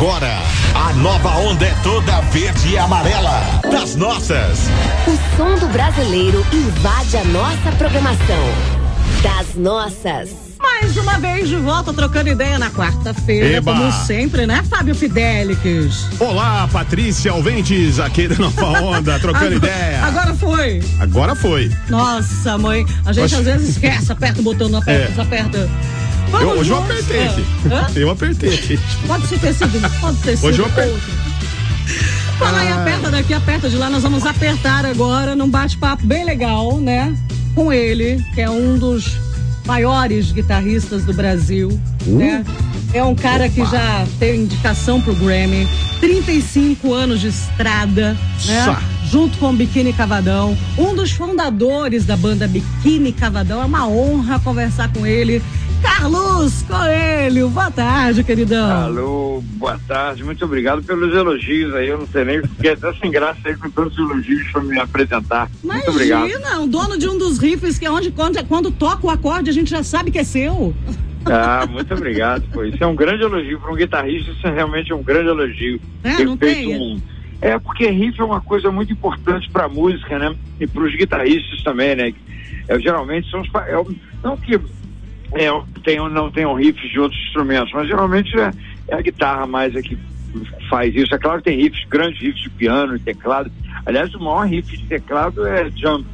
Agora, a nova onda é toda verde e amarela. Das nossas. O som do brasileiro invade a nossa programação. Das nossas. Mais uma vez de volta trocando ideia na quarta-feira, como sempre, né, Fábio Fidelix? Olá, Patrícia Alventes, aqui da Nova Onda, trocando Agora- ideia. Agora foi. Agora foi. Nossa, mãe, a gente Oxe. às vezes esquece, aperta o botão, não aperta, É. desaperta. Eu, Vamos hoje eu apertei aqui. Hã? Eu apertei aqui. Pode ser ter sido, pode ter sido. Hoje eu apertei. Fala aí, Ah. aperta daqui, aperta de lá. Nós vamos apertar agora num bate-papo bem legal, né? Com ele, que é um dos maiores guitarristas do Brasil, Uh. né? É um cara que já tem indicação pro Grammy, 35 anos de estrada, né? Sá. Junto com o Biquíni Cavadão, um dos fundadores da banda Biquíni Cavadão. É uma honra conversar com ele. Carlos Coelho, boa tarde, queridão. Alô, boa tarde, muito obrigado pelos elogios aí. Eu não sei nem, fiquei até sem graça aí com tantos elogios para me apresentar. Muito obrigado. Imagina, o dono de um dos riffs que é onde quando, quando toca o acorde a gente já sabe que é seu. Ah, muito obrigado. Pô. Isso é um grande elogio para um guitarrista, isso é realmente um grande elogio. É, Ter não feito tem? um- É, porque riff é uma coisa muito importante para música, né? E para os guitarristas também, né? É, geralmente são os. É, não que é, tenham, não tenham riffs de outros instrumentos, mas geralmente é, é a guitarra mais é que faz isso. É claro que tem riffs, grandes riffs de piano e teclado. Aliás, o maior riff de teclado é Jump,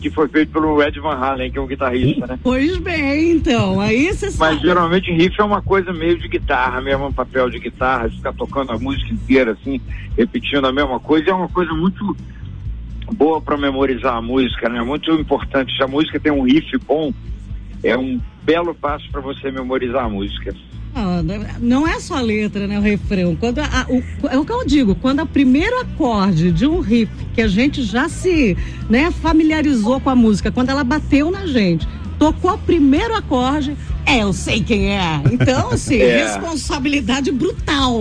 que foi feito pelo Ed Van Halen, que é um guitarrista, né? Pois bem, então, aí você Mas sabe. geralmente riff é uma coisa meio de guitarra, mesmo um papel de guitarra, ficar tocando a música inteira, assim, repetindo a mesma coisa, é uma coisa muito boa para memorizar a música, né? Muito importante. Se a música tem um riff bom, é um belo passo para você memorizar a música. Ah, Não é só a letra, né? O refrão. Quando a- o, é o que eu digo, quando o primeiro acorde de um riff que a gente já se né, familiarizou com a música, quando ela bateu na gente, tocou o primeiro acorde, é, eu sei quem é. Então, assim, É. responsabilidade brutal.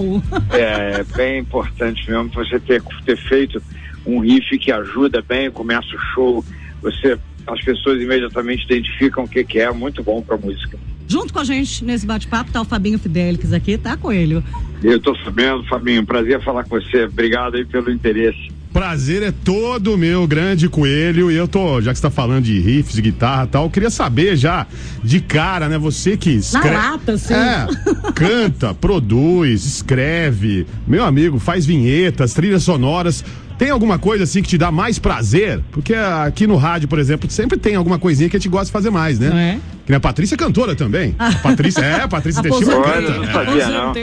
É, é bem importante mesmo você ter, ter feito um riff que ajuda bem, começa o show, você as pessoas imediatamente identificam o que, que é, muito bom para música. Junto com a gente nesse bate-papo tá o Fabinho Fidelix aqui, tá, Coelho? Eu tô sabendo, Fabinho, prazer falar com você. Obrigado aí pelo interesse. Prazer é todo meu, grande coelho. E eu tô, já que você tá falando de riffs, de guitarra e tal, eu queria saber já de cara, né? Você que escreve. lata, assim. É, canta, produz, escreve, meu amigo, faz vinhetas, trilhas sonoras. Tem alguma coisa assim que te dá mais prazer? Porque aqui no rádio, por exemplo, sempre tem alguma coisinha que a gente gosta de fazer mais, né? Não é? Que nem a Patrícia é cantora também. A Patrícia, é, a Patrícia Teixeira canta. Não né? sabia, não.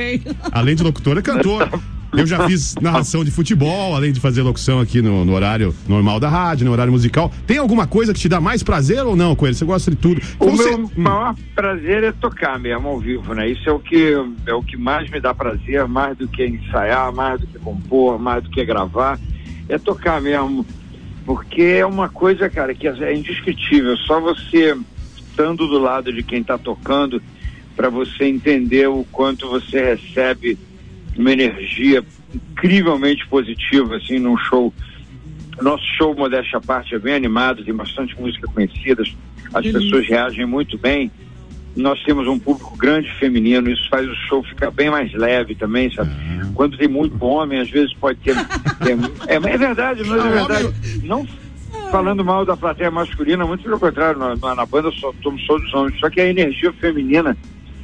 Além de locutora, é cantora. Eu já fiz narração de futebol, além de fazer locução aqui no, no horário normal da rádio, no horário musical. Tem alguma coisa que te dá mais prazer ou não, Coelho? Você gosta de tudo? O Você- meu maior prazer é tocar mesmo ao vivo, né? Isso é o que é o que mais me dá prazer, mais do que ensaiar, mais do que compor, mais do que gravar, é tocar mesmo. Porque é uma coisa, cara, que é indescritível. Só você estando do lado de quem está tocando para você entender o quanto você recebe uma energia incrivelmente positiva assim num show. Nosso show, modéstia à parte, é bem animado, tem bastante música conhecida, as Delícia. pessoas reagem muito bem. Nós temos um público grande feminino, isso faz o show ficar bem mais leve também, sabe? Quando tem muito homem, às vezes pode ter. ter- é, é verdade, mas é verdade. Não falando mal da plateia masculina, muito pelo contrário, na, na- na banda só, somos todos homens, só que a energia feminina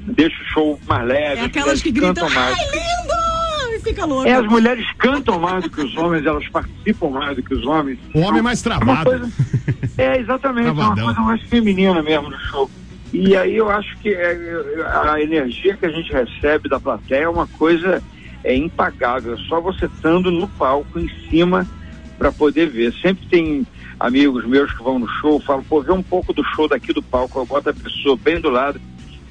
deixa o show mais leve. É as aquelas que gritam, cantam mais. ai, lindo! E fica louca. É, as mulheres cantam mais do que os homens, elas participam mais do que os homens. O homem é mais É uma travado. coisa- É, exatamente, é uma Travadão. coisa mais feminina mesmo no show. E aí eu acho que é, a energia que a gente recebe da plateia é uma coisa é, impagável. Só você estando no palco, em cima, para poder ver. Sempre tem amigos meus que vão no show, falam, pô, vê um pouco do show daqui do palco, eu boto a pessoa bem do lado,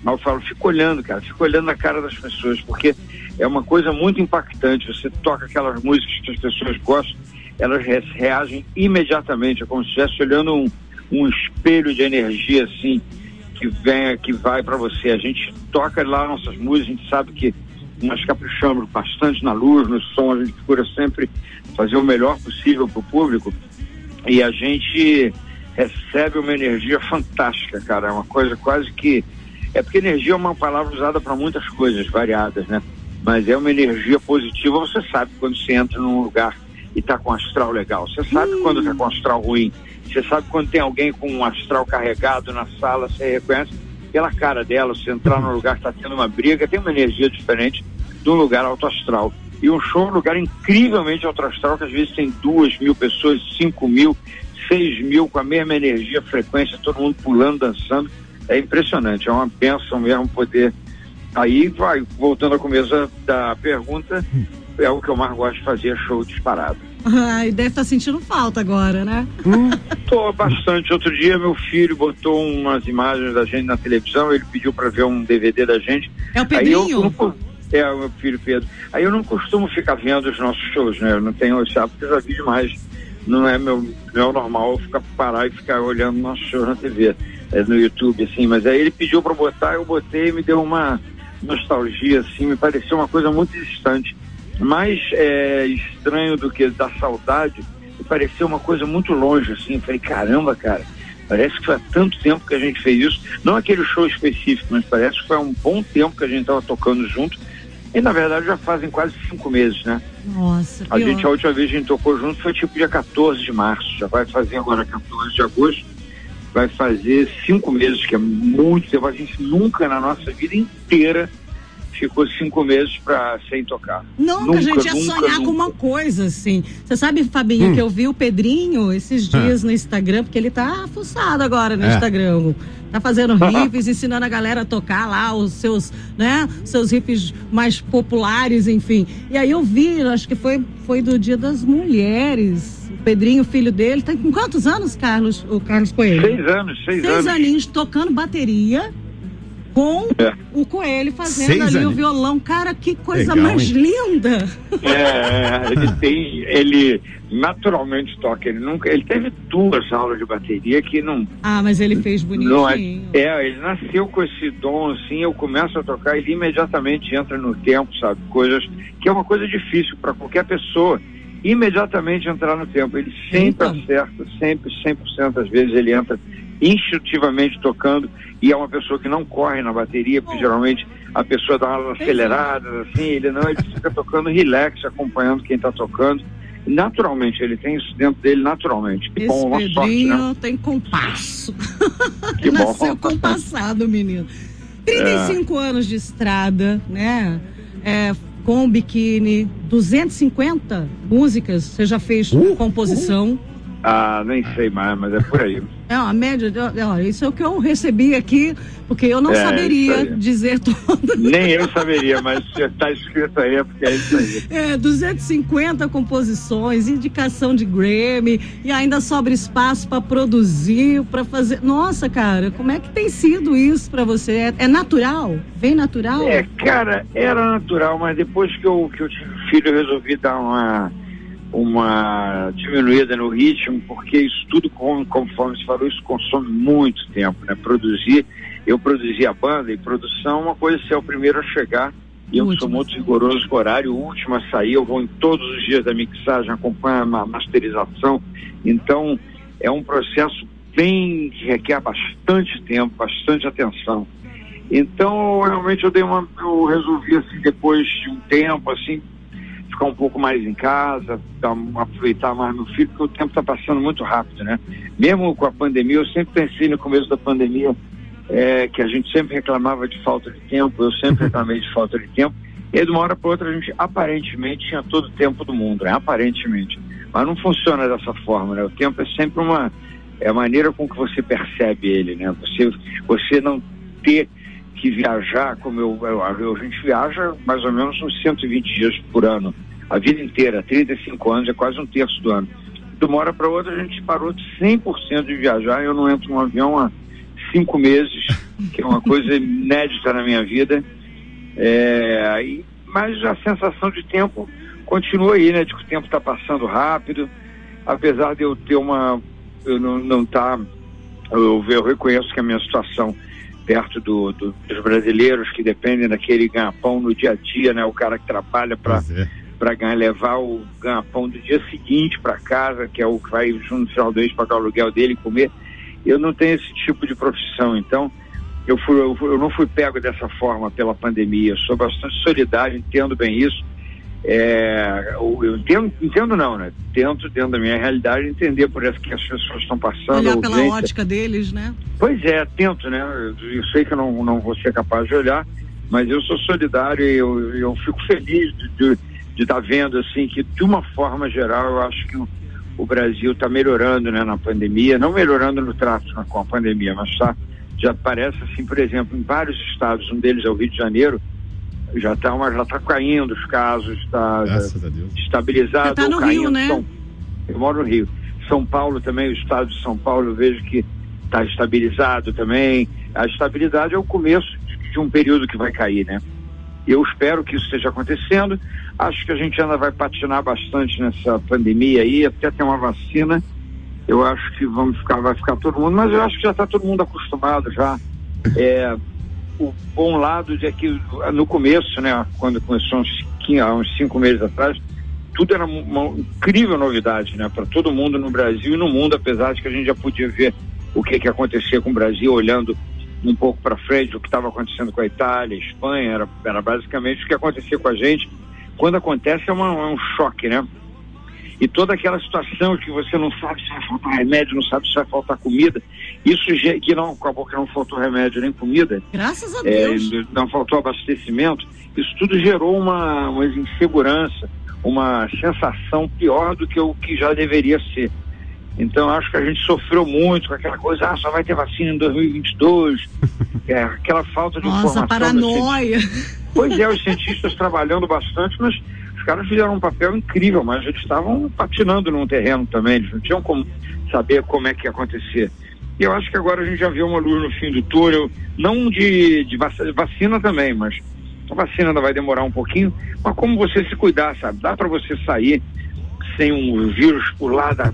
mas eu falo, fico olhando, cara, fico olhando na cara das pessoas, porque é uma coisa muito impactante. Você toca aquelas músicas que as pessoas gostam, elas re- reagem imediatamente, é como se estivesse olhando um, um espelho de energia assim que vem, que vai para você. A gente toca lá nossas músicas, a gente sabe que nós caprichamos bastante na luz, no som, a gente procura sempre fazer o melhor possível para o público e a gente recebe uma energia fantástica, cara. É uma coisa quase que. É porque energia é uma palavra usada para muitas coisas variadas, né? mas é uma energia positiva. Você sabe quando você entra num lugar e está com astral legal. Você sabe hum. quando está com astral ruim. Você sabe quando tem alguém com um astral carregado na sala, você reconhece pela cara dela. Se entrar num lugar que está tendo uma briga, tem uma energia diferente de um lugar alto astral. E um show é um lugar incrivelmente alto astral, que às vezes tem duas mil pessoas, cinco mil, seis mil, com a mesma energia, frequência, todo mundo pulando, dançando. É impressionante, é uma benção mesmo poder. Aí vai, voltando ao começo da pergunta, é o que eu mais gosto de fazer, show disparado. Ai, deve estar tá sentindo falta agora, né? Hum, tô bastante. Outro dia meu filho botou umas imagens da gente na televisão, ele pediu para ver um DVD da gente. É o Pedrinho? É o meu filho Pedro. Aí eu não costumo ficar vendo os nossos shows, né? Eu não tenho esse hábito, eu já vi demais. Não é meu, não é normal eu ficar parar e ficar olhando nossos shows na TV, é, no YouTube, assim. Mas aí ele pediu para botar, eu botei e me deu uma nostalgia, assim, me pareceu uma coisa muito distante. Mais é, estranho do que da saudade, pareceu uma coisa muito longe, assim. Eu falei, caramba, cara, parece que foi há tanto tempo que a gente fez isso. Não aquele show específico, mas parece que foi um bom tempo que a gente estava tocando junto e na verdade já fazem quase cinco meses, né? Nossa. A gente, a última vez que a gente tocou junto foi tipo dia 14 de março. Já vai fazer agora 14 de agosto. Vai fazer cinco meses, que é muito tempo. A gente nunca na nossa vida inteira ficou cinco meses pra, sem tocar. Nunca, nunca a gente ia nunca, sonhar nunca. com uma coisa assim. Você sabe, Fabinho, hum. que eu vi o Pedrinho esses ah. dias no Instagram, porque ele tá fuçado agora no é. Instagram. Tá fazendo riffs, ensinando a galera a tocar lá os seus, né, seus riffs mais populares, enfim. E aí eu vi, acho que foi, foi do Dia das Mulheres. O Pedrinho, filho dele, tá com quantos anos, Carlos? O Carlos Coelho? Seis anos, seis, seis anos. aninhos tocando bateria com é. o Coelho fazendo Seis ali anos. o violão. Cara, que coisa Legal, mais hein? linda! É, ele tem, ele naturalmente toca. Ele nunca, ele teve duas aulas de bateria que não. Ah, mas ele fez bonitinho. É, é, ele nasceu com esse dom assim. Eu começo a tocar, ele imediatamente entra no tempo, sabe? Coisas que é uma coisa difícil para qualquer pessoa. Imediatamente entrar no tempo. Ele sempre então. acerta, sempre, 100% das vezes ele entra instintivamente tocando e é uma pessoa que não corre na bateria, porque geralmente a pessoa dá umas aceleradas, assim, ele não, ele fica tocando relax, acompanhando quem está tocando. Naturalmente, ele tem isso dentro dele naturalmente. Que Esse bom, uma sorte, né? tem compasso. Que Nasceu bom. compassado, menino. 35 é. anos de estrada, né? É, com biquíni, 250 músicas, você já fez uh, composição. Uh. Ah, nem sei mais, mas é por aí. É a média, ó, isso é o que eu recebi aqui, porque eu não é, saberia dizer tudo. Nem eu saberia, mas está escrito aí, é porque é isso aí. É, 250 composições, indicação de Grammy, e ainda sobra espaço para produzir, para fazer. Nossa, cara, como é que tem sido isso para você? É, é, natural? Vem natural? É, cara, era natural, mas depois que eu, que eu tive filho, eu resolvi dar uma uma diminuída no ritmo, porque isso tudo, conforme se falou, isso consome muito tempo, né? Produzir, eu produzi a banda e produção, uma coisa é ser o primeiro a chegar, e eu sou muito rigoroso com o horário, o último a sair, eu vou em todos os dias da mixagem, acompanho a masterização, então é um processo bem que requer bastante tempo, bastante atenção. Então, realmente eu dei uma, eu resolvi assim, depois de um tempo, assim, ficar um pouco mais em casa, aproveitar mais meu filho, porque o tempo está passando muito rápido, né? Mesmo com a pandemia, eu sempre pensei no começo da pandemia é, que a gente sempre reclamava de falta de tempo, eu sempre reclamei de falta de tempo, e de uma hora para outra a gente aparentemente tinha todo o tempo do mundo, né? Aparentemente. Mas não funciona dessa forma, né? O tempo é sempre uma é a maneira com que você percebe ele, né? Você, você não ter que viajar, como eu, eu, eu, a gente viaja mais ou menos uns 120 dias por ano a vida inteira, 35 anos, é quase um terço do ano. De uma hora para outra a gente parou de 100% de viajar. Eu não entro num avião há cinco meses, que é uma coisa inédita na minha vida. É, e, mas a sensação de tempo continua aí, né? De que o tempo está passando rápido. Apesar de eu ter uma. Eu não, não tá. Eu, eu reconheço que a minha situação perto do, do, dos brasileiros que dependem daquele ganha-pão no dia a dia, né? O cara que trabalha para para levar o ganha-pão do dia seguinte para casa, que é o que vai junto no final do mês pagar o aluguel dele e comer. Eu não tenho esse tipo de profissão, então eu, fui, eu, eu, não fui pego dessa forma pela pandemia. Eu sou bastante solidário, entendo bem isso. É, eu entendo, entendo não, né? Tento, dentro da minha realidade, entender por isso que as pessoas estão passando. Olhar pela ótica deles, né? Pois é, tento, né? Eu, eu, sei que eu não, não vou ser capaz de olhar, mas eu sou solidário e eu, eu fico feliz de estar tá vendo, assim, que de uma forma geral, eu acho que o, o Brasil está melhorando, né, na pandemia, não melhorando no trato com a pandemia, mas está já parece assim, por exemplo, em vários estados, um deles é o Rio de Janeiro, já está já tá caindo os casos, está estabilizado. Você tá no caindo. Rio, né? São, eu moro no Rio. São Paulo também, o estado de São Paulo, eu vejo que está estabilizado também. A estabilidade é o começo de um período que vai cair, né? Eu espero que isso esteja acontecendo. Acho que a gente ainda vai patinar bastante nessa pandemia aí, até ter uma vacina eu acho que vamos ficar, vai ficar todo mundo, mas eu acho que já está todo mundo acostumado já. É, o bom lado de que no começo, né, quando começou uns, há uns cinco meses atrás, tudo era uma incrível novidade, né, para todo mundo no Brasil e no mundo, apesar de que a gente já podia ver o que que acontecia com o Brasil olhando um pouco para frente, o que estava acontecendo com a Itália, a Espanha, era, era basicamente o que acontecia com a gente. Quando acontece é, uma, é um choque, né? e toda aquela situação que você não sabe se vai faltar remédio, não sabe se vai faltar comida, isso que não acabou que não faltou remédio nem comida. Graças a Deus. É, não faltou abastecimento. Isso tudo gerou uma, uma insegurança, uma sensação pior do que o que já deveria ser. Então acho que a gente sofreu muito com aquela coisa, ah, só vai ter vacina em 2022, é, aquela falta de Nossa, informação. paranoia. Pois é, os cientistas trabalhando bastante, mas caras fizeram um papel incrível, mas eles estavam patinando num terreno também, eles não tinham como saber como é que ia acontecer. E eu acho que agora a gente já viu uma luz no fim do túnel, não de, de vacina também, mas a vacina ainda vai demorar um pouquinho, mas como você se cuidar, sabe? Dá para você sair sem um vírus pular da,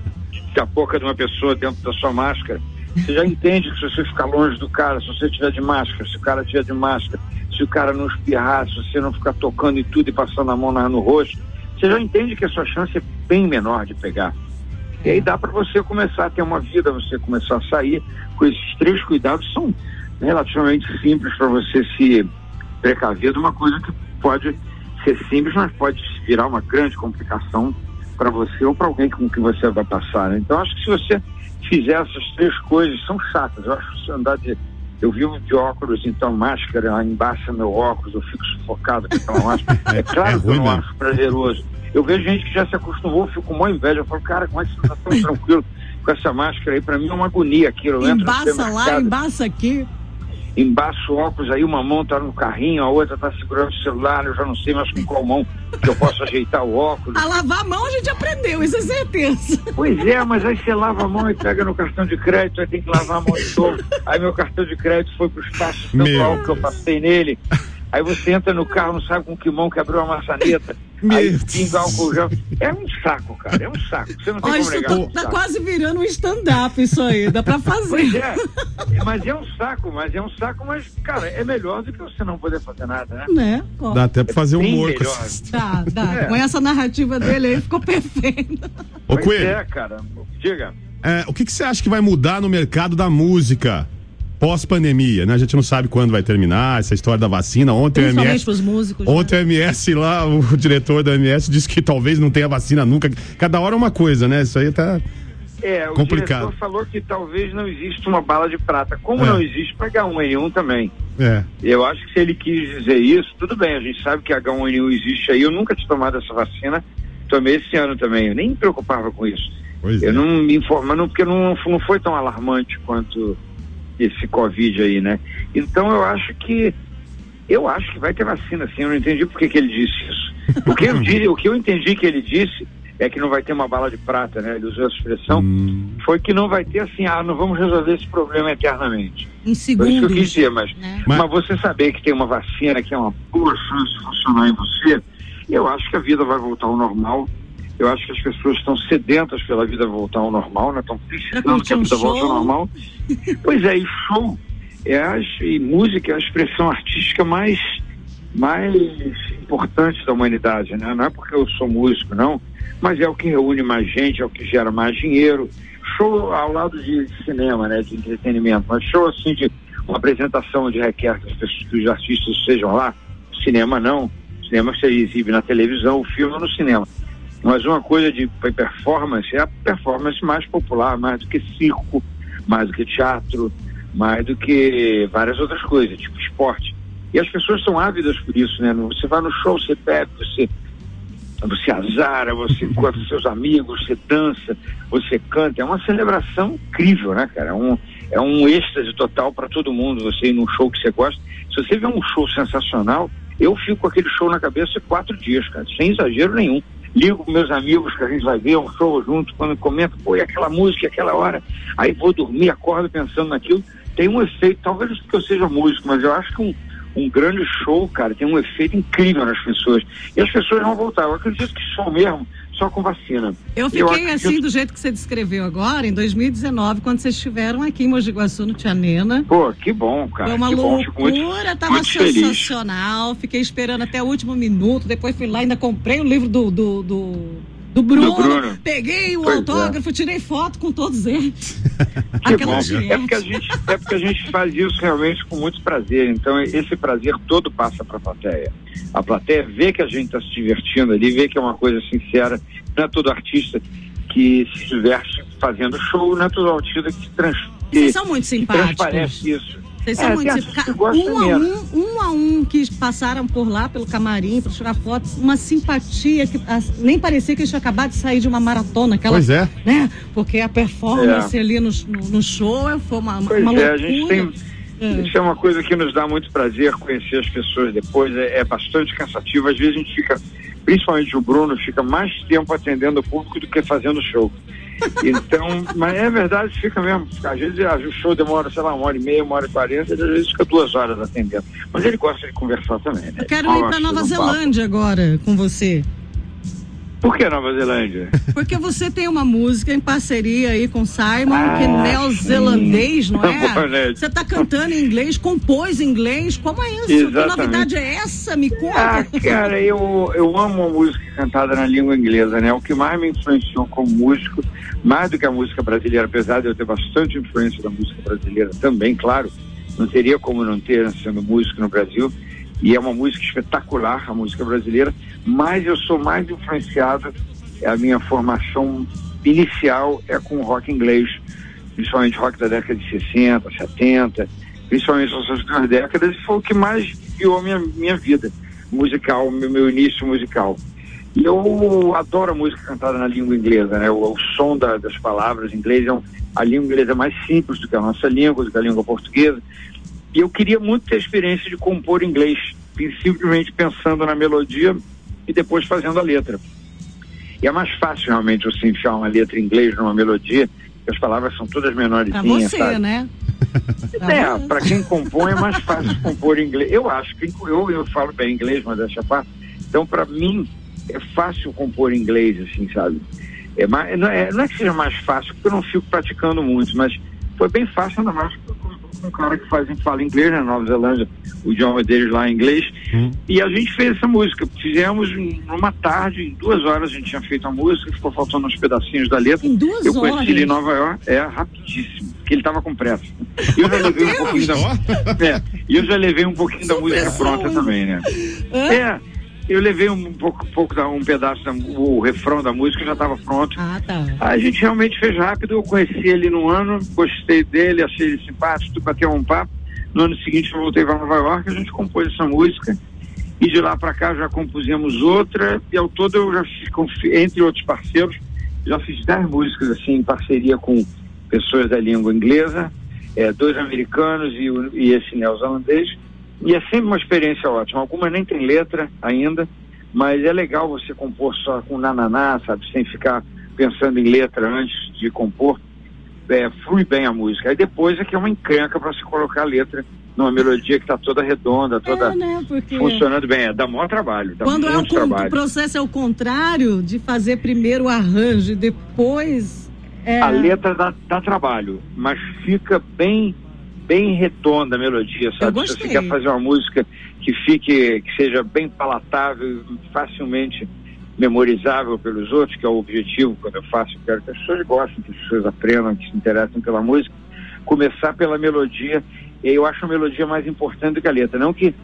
da boca de uma pessoa dentro da sua máscara. Você já entende que se você ficar longe do cara, se você tiver de máscara, se o cara tiver de máscara, se o cara não espirrar, se você não ficar tocando em tudo e passando a mão no rosto, você já entende que a sua chance é bem menor de pegar. E aí dá para você começar a ter uma vida, você começar a sair com esses três cuidados, são relativamente simples para você se precaver de uma coisa que pode ser simples, mas pode virar uma grande complicação para você ou para alguém com que você vai passar. Né? Então acho que se você fizer essas três coisas, são chatas. Eu acho que se andar de eu vivo de óculos, então máscara embaixo meu óculos, eu fico sufocado com aquela máscara. É claro é que eu não acho prazeroso. Eu vejo gente que já se acostumou, fico com uma inveja. Eu falo, cara, como é que você tá tão tranquilo com essa máscara aí? Pra mim é uma agonia aquilo. Eu embaça lá, embaça aqui embaixo o óculos, aí uma mão tá no carrinho, a outra tá segurando o celular, eu já não sei mais com qual mão que eu posso ajeitar o óculos. A lavar a mão a gente aprendeu, isso é certeza. Pois é, mas aí você lava a mão e pega no cartão de crédito, aí tem que lavar a mão de novo. Aí meu cartão de crédito foi pro espaço central que eu passei nele. Aí você entra no carro, não sabe com que mão que abriu a maçaneta. Aí pinga álcool gel. É um saco, cara. É um saco. Você não tem Olha, como negar. Tá, tá quase virando um stand-up isso aí. Dá pra fazer. Pois é. Mas é um saco, mas é um saco, mas, cara, é melhor do que você não poder fazer nada, né? Né? Dá até pra fazer é humor com essa... Dá, dá. É. Com essa narrativa dele aí ficou perfeito. Ô, Coelho. é, cara. Diga. É, o que, que você acha que vai mudar no mercado da música? Pós-pandemia, né? A gente não sabe quando vai terminar essa história da vacina. Ontem o MS, músicos, ontem né? o MS lá, o diretor da MS disse que talvez não tenha vacina nunca. Cada hora é uma coisa, né? Isso aí tá é, o complicado. diretor falou que talvez não exista uma bala de prata, como é. não existe para H1N1 também. É. Eu acho que se ele quis dizer isso, tudo bem, a gente sabe que H1N1 existe aí. Eu nunca tinha tomado essa vacina, tomei esse ano também. Eu nem me preocupava com isso. Pois eu é. não me informava, porque não, não foi tão alarmante quanto esse Covid aí, né? Então eu acho que eu acho que vai ter vacina sim, eu não entendi por que, que ele disse isso. O que, eu disse, o que eu entendi que ele disse é que não vai ter uma bala de prata, né? Ele usou a expressão, hum. foi que não vai ter assim, ah, não vamos resolver esse problema eternamente. Em segundos. Foi isso que eu quis dizer, mas, né? mas, mas você saber que tem uma vacina que é uma boa chance de funcionar em você, eu acho que a vida vai voltar ao normal. Eu acho que as pessoas estão sedentas pela vida voltar ao normal, né? Estão precisando que a vida volte ao normal. pois é, e show é a, e música é a expressão artística mais, mais importante da humanidade, né? Não é porque eu sou músico, não, mas é o que reúne mais gente, é o que gera mais dinheiro. Show ao lado de cinema, né? De entretenimento, mas show assim de uma apresentação onde requer que, as pessoas, que os artistas estejam lá, cinema não, cinema você exibe na televisão, o filme no cinema. Mas uma coisa de performance é a performance mais popular, mais do que circo, mais do que teatro, mais do que várias outras coisas, tipo esporte. E as pessoas são ávidas por isso, né? Você vai no show, você bebe, você, você azara, você encontra seus amigos, você dança, você canta. É uma celebração incrível, né, cara? É um, é um êxtase total para todo mundo. Você ir num show que você gosta. Se você vê um show sensacional, eu fico com aquele show na cabeça quatro dias, cara, sem exagero nenhum ligo meus amigos que a gente vai ver um show junto, quando comento, pô, e aquela música, aquela hora, aí vou dormir, acordo pensando naquilo, tem um efeito, talvez porque eu seja músico, mas eu acho que um, um grande show, cara, tem um efeito incrível nas pessoas. E as pessoas vão voltar. Eu acredito que show mesmo, só com vacina. Eu fiquei eu assim, do jeito que você descreveu agora, em 2019, quando vocês estiveram aqui em Mogi Guaçu, no Tia Nena. Pô, que bom, cara. Foi uma que loucura, muito, tava muito sensacional. Feliz. Fiquei esperando até o último minuto, depois fui lá, ainda comprei o livro do, do, do do Bruno, do Bruno. peguei o pois é. autógrafo, é. tirei foto com todos eles. Aquela é porque, a gente, é porque a gente faz isso realmente com muito prazer. Então, esse prazer todo passa para a plateia. A plateia vê que a gente está se divertindo ali, vê que é uma coisa sincera. Não é todo artista que se diverte fazendo show, não é todo artista que, trans, que, são muito simpáticos. que transparece isso. Vocês são é, muito um a um, um a um que passaram por lá pelo camarim para tirar fotos, uma simpatia que nem parecia que eles tinham acabado de sair de uma maratona, aquela, pois é. né? Porque a performance é. ali no, no, no, show foi uma, pois uma loucura. É, a gente tem é. Isso é uma coisa que nos dá muito prazer conhecer as pessoas depois. É, é, bastante cansativo. Às vezes a gente fica, principalmente o Bruno, fica mais tempo atendendo o público do que fazendo show. Então, mas é verdade, fica mesmo. Às vezes o show demora, sei lá, uma hora e meia, uma hora e quarenta, às vezes fica duas horas atendendo. Mas ele gosta de conversar também, né? Eu quero ir para Nova Zelândia agora com você. Por que Nova Zelândia? Porque você tem uma música em parceria aí com Simon, ah, que é neozelandês, não é? Você está cantando em inglês, compôs em inglês. Como é isso? Exatamente. Que novidade é essa? Me conta. Ah, cara, eu, eu amo a música cantada na língua inglesa, né? O que mais me influenciou como músico, mais do que a música brasileira, apesar de eu ter bastante influência da música brasileira também, claro. Não teria como não ter sendo músico no Brasil e é uma música espetacular, a música brasileira, mas eu sou mais influenciado, a minha formação inicial é com rock inglês, principalmente rock da década de 60, 70, principalmente essas duas décadas, foi o que mais guiou minha, minha vida musical, meu, meu início musical. E eu adoro a música cantada na língua inglesa, né? O, o som da, das palavras em inglês, é um, a língua inglesa é mais simples do que a nossa língua, do que a língua portuguesa. E eu queria muito ter a experiência de compor inglês, simplesmente pensando na melodia e depois fazendo a letra. E é mais fácil realmente você enfiar uma letra em inglês numa melodia, que as palavras são todas menores. Pra você, sabe? né? É, para quem compõe é mais fácil compor inglês. Eu acho que eu, eu falo bem inglês, mas deixa parte. Então, para mim, é fácil compor inglês, assim, sabe? É, mais, não, é, não é que seja mais fácil, porque eu não fico praticando muito, mas foi bem fácil, ainda mais um cara que faz, fala inglês na Nova Zelândia, o idioma deles lá em inglês. Hum. E a gente fez essa música. Fizemos numa tarde, em duas horas a gente tinha feito a música, ficou faltando uns pedacinhos da letra. Em duas eu horas? conheci ele em Nova York, é rapidíssimo, porque ele estava com pressa. E eu já levei um pouquinho da, é, eu já levei um pouquinho da música pronta também, né? É eu levei um pouco, pouco da, um pedaço, da, o refrão da música já estava pronto. Ah, tá. A gente realmente fez rápido, eu conheci ele no ano, gostei dele, achei ele simpático, bateu um papo. No ano seguinte eu voltei para Nova York, a gente compôs essa música. E de lá para cá já compusemos outra, e ao todo eu já fiz, entre outros parceiros, já fiz dez músicas assim em parceria com pessoas da língua inglesa, é, dois americanos e, e esse neozelandês. E é sempre uma experiência ótima. Algumas nem tem letra ainda, mas é legal você compor só com nananá, sabe? Sem ficar pensando em letra antes de compor. É, flui bem a música. Aí depois é que é uma encrenca para se colocar a letra numa melodia que está toda redonda, toda é, né? Porque... funcionando bem. É, dá maior trabalho. Dá Quando é o, trabalho. o processo é o contrário, de fazer primeiro o arranjo e depois. É... A letra dá, dá trabalho, mas fica bem bem redonda a melodia, sabe? Se você quer fazer uma música que fique, que seja bem palatável, facilmente memorizável pelos outros, que é o objetivo quando eu faço, eu quero que as pessoas gostem, que as pessoas aprendam, que se interessem pela música, começar pela melodia E eu acho a melodia mais importante do que a letra. Não que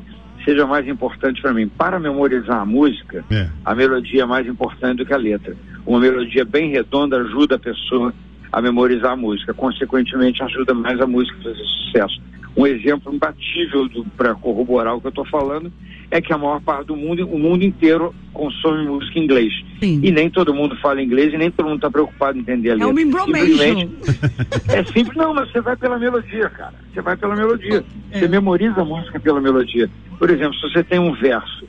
seja mais importante para mim. Para memorizar a música, É. a melodia é mais importante do que a letra. Uma melodia bem redonda ajuda a pessoa a memorizar a música, consequentemente ajuda mais a música a fazer sucesso. Um exemplo imbatível para corroborar o que eu estou falando é que a maior parte do mundo, o mundo inteiro consome música em inglês. Sim. E nem todo mundo fala inglês e nem todo mundo está preocupado em entender a É letra. uma embromation. Simplesmente- é simples, não, mas você vai pela melodia, cara. Você vai pela melodia. É. Você memoriza a música pela melodia. Por exemplo, se você tem um verso,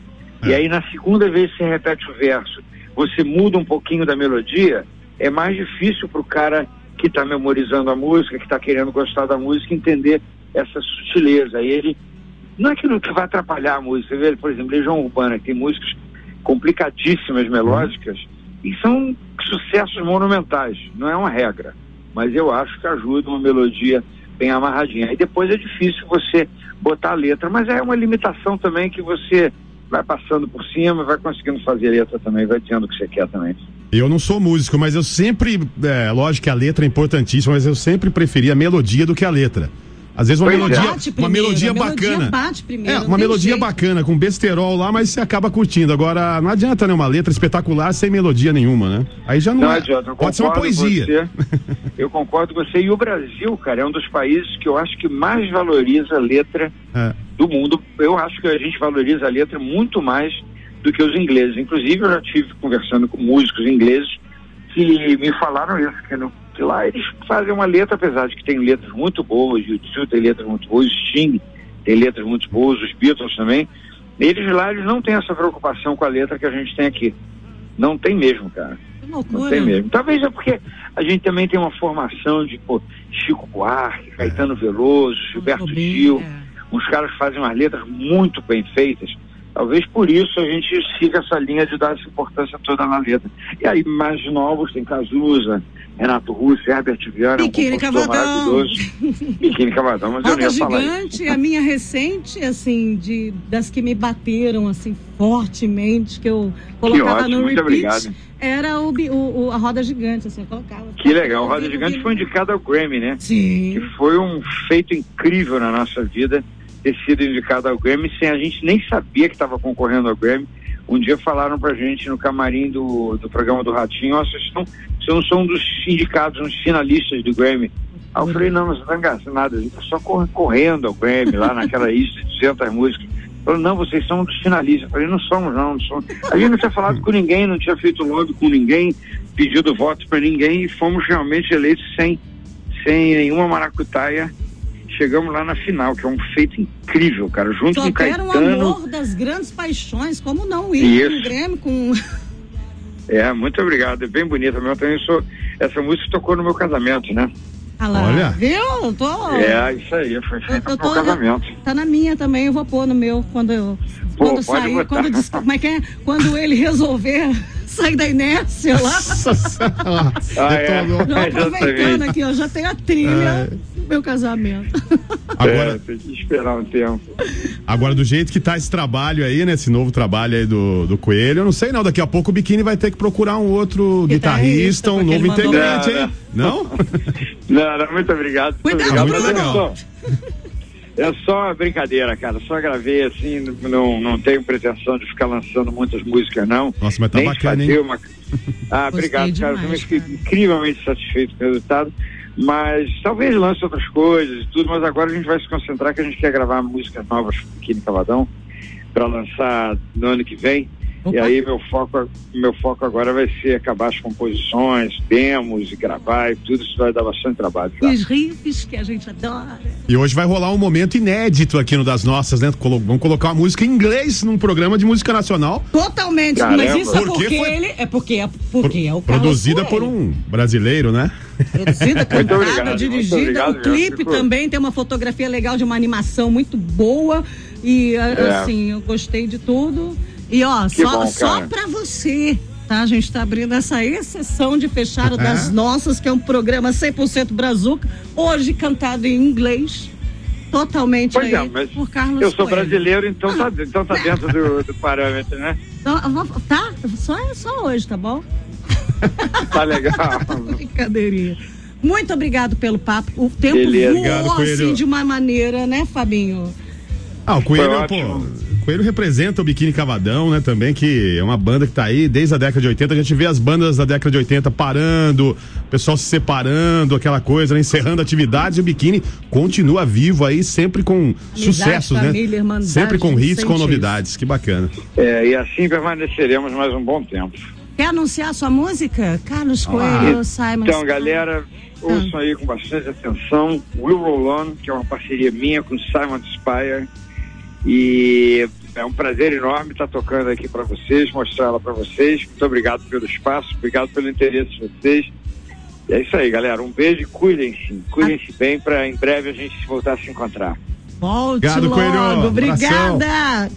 e É. aí na segunda vez você repete o verso, você muda um pouquinho da melodia, é mais difícil para o cara que está memorizando a música, que está querendo gostar da música, entender essa sutileza. Aí ele. Não é aquilo que vai atrapalhar a música. Por exemplo, Legião Urbana, que tem músicas complicadíssimas, melódicas, e são sucessos monumentais. Não é uma regra. Mas eu acho que ajuda uma melodia bem amarradinha. Aí depois é difícil você botar a letra, mas é uma limitação também que você vai passando por cima, vai conseguindo fazer letra também, vai tendo o que você quer também. Eu não sou músico, mas eu sempre. É, lógico que a letra é importantíssima, mas eu sempre preferi a melodia do que a letra. Às vezes uma Pois é. melodia, Bate uma primeiro, melodia bacana. bate primeiro, é, uma melodia jeito. bacana, com besterol lá, mas você acaba curtindo. Agora, não adianta, né? Uma letra espetacular sem melodia nenhuma, né? Aí já não, Não é. adianta, Pode ser uma poesia. você. Eu concordo com você. E o Brasil, cara, é um dos países que eu acho que mais valoriza a letra É. do mundo. Eu acho que a gente valoriza a letra muito mais do que os ingleses. Inclusive, eu já tive conversando com músicos ingleses que me falaram isso, que, no, que lá eles fazem uma letra, apesar de que tem letras muito boas, o YouTube tem letras muito boas, o Sting tem letras muito boas, os Beatles também. Eles lá eles não têm essa preocupação com a letra que a gente tem aqui. Não tem mesmo, cara. Não tem mesmo. Talvez é porque a gente também tem uma formação de pô, Chico Buarque, Caetano Veloso, Gilberto Gil, é. uns caras que fazem umas letras muito bem feitas. Talvez por isso a gente siga essa linha de dar essa importância toda na letra. E aí, mais novos, tem Cazuza, Renato Russo, Herbert Viana, Biquíni um Cavadão. Biquíni Cavadão, mas eu não Roda ia falar isso. Gigante, a minha recente, assim, de, das que me bateram, assim, fortemente, que eu colocava ótimo, no muito repeat, obrigado. era o, o- o- a Roda Gigante, assim, eu colocava. Que legal. O Roda Gigante foi indicado ao Grammy, né? Sim. que foi um feito incrível na nossa vida ter sido indicado ao Grammy sem a gente nem sabia que estava concorrendo ao Grammy. Um dia falaram pra gente no camarim do, do programa do Ratinho, vocês, estão, vocês não são um dos indicados, uns finalistas do Grammy. Aí eu falei, não, não está engraçado nada, a gente está só cor- correndo ao Grammy, lá naquela lista de 200 músicas. Falou, não, vocês são um dos finalistas. Eu falei, não somos, não, não somos. A gente não tinha falado com ninguém, não tinha feito lobby com ninguém, pedido voto para ninguém e fomos realmente eleitos sem, sem nenhuma maracutaia. Chegamos lá na final, que é um feito incrível, cara, junto Só com era o Caetano. amor das grandes paixões, como não ir Isso. com o Grêmio, com... É, muito obrigado, é bem bonita mesmo. Eu também sou, essa música tocou no meu casamento, né? Ah lá, Olha. Viu? Tô... É, isso aí, foi feito pro tô, casamento. tá na minha também, eu vou pôr no meu quando eu Pô, quando pode sair, botar. quando dis- como é que é? Quando ele resolver sair da inércia lá. Ah, é. Detonou. Já aproveitando aqui, ó, já tem a trilha do meu casamento. Agora, É, tem que esperar um tempo. Agora, do jeito que tá esse trabalho aí, né? Esse novo trabalho aí do, do Coelho, eu não sei não. Daqui a pouco o Biquíni vai ter que procurar um outro Guitarrista, guitarrista, um novo integrante, Não, hein? Não? Não, não, muito obrigado. Muito Cuidado, obrigado. muito Mas legal. É só, é só brincadeira, cara. Só gravei assim, não, não tenho pretensão de ficar lançando muitas músicas, não. Nossa, mas tá Nem bacana, hein? Uma... Ah, Gostei obrigado, cara. Eu também demais, fiquei cara. incrivelmente satisfeito com o resultado. Mas talvez lance outras coisas e tudo, mas agora a gente vai se concentrar que a gente quer gravar músicas novas aqui no Cavadão para lançar no ano que vem. Opa. E aí meu foco, meu foco agora vai ser acabar as composições, demos e gravar e tudo isso vai dar bastante trabalho. E Tá? os riffs que a gente adora. E hoje vai rolar um momento inédito aqui no Das Nossas, né? Colo- Vamos colocar uma música em inglês num programa de música nacional. Totalmente, Caramba. mas isso é Porque porque foi- ele é porque é porque é o Carlos Produzida por um brasileiro, né? Produzida, cantada, obrigado, dirigida. obrigado o clipe ficou- também tem uma fotografia legal de uma animação muito boa. E É. assim, eu gostei de tudo. E ó, Que só, bom, só pra você. Tá, a gente tá abrindo essa exceção de fechar o das É. nossas, que é um programa 100% brazuca, hoje cantado em inglês, totalmente Pois aí é, mas por Carlos eu sou Coelho. brasileiro, então tá, então tá dentro do, do parâmetro, né? Então, vou- tá, só, só hoje, tá bom? Tá legal. Brincadeirinha. Muito obrigado pelo papo. O tempo Beleza. voou Obrigado, assim de uma maneira, né, Fabinho? Ah, o Coelho, pô, Coelho representa o Biquíni Cavadão, né, também, que é uma banda que tá aí desde a década de 80. A gente vê as bandas da década de 80 parando, o pessoal se separando, aquela coisa, né, encerrando atividades e o Biquíni continua vivo aí, sempre com sucessos, família, né? irmandade, Sempre com hits, com novidades. Que bacana. É, e assim permaneceremos mais um bom tempo. Quer anunciar sua música? Carlos Ah. Coelho, Simon. Então, Simon. galera, ouçam aí com bastante atenção Will Roll On, que é uma parceria minha com Simon Spire. E é um prazer enorme estar tocando aqui para vocês, mostrar ela para vocês. Muito obrigado pelo espaço, obrigado pelo interesse de vocês. E é isso aí, galera. Um beijo e cuidem-se. Cuidem-se bem para em breve a gente voltar a se encontrar. Volte Obrigado, logo. Coelho. Abração. Obrigada.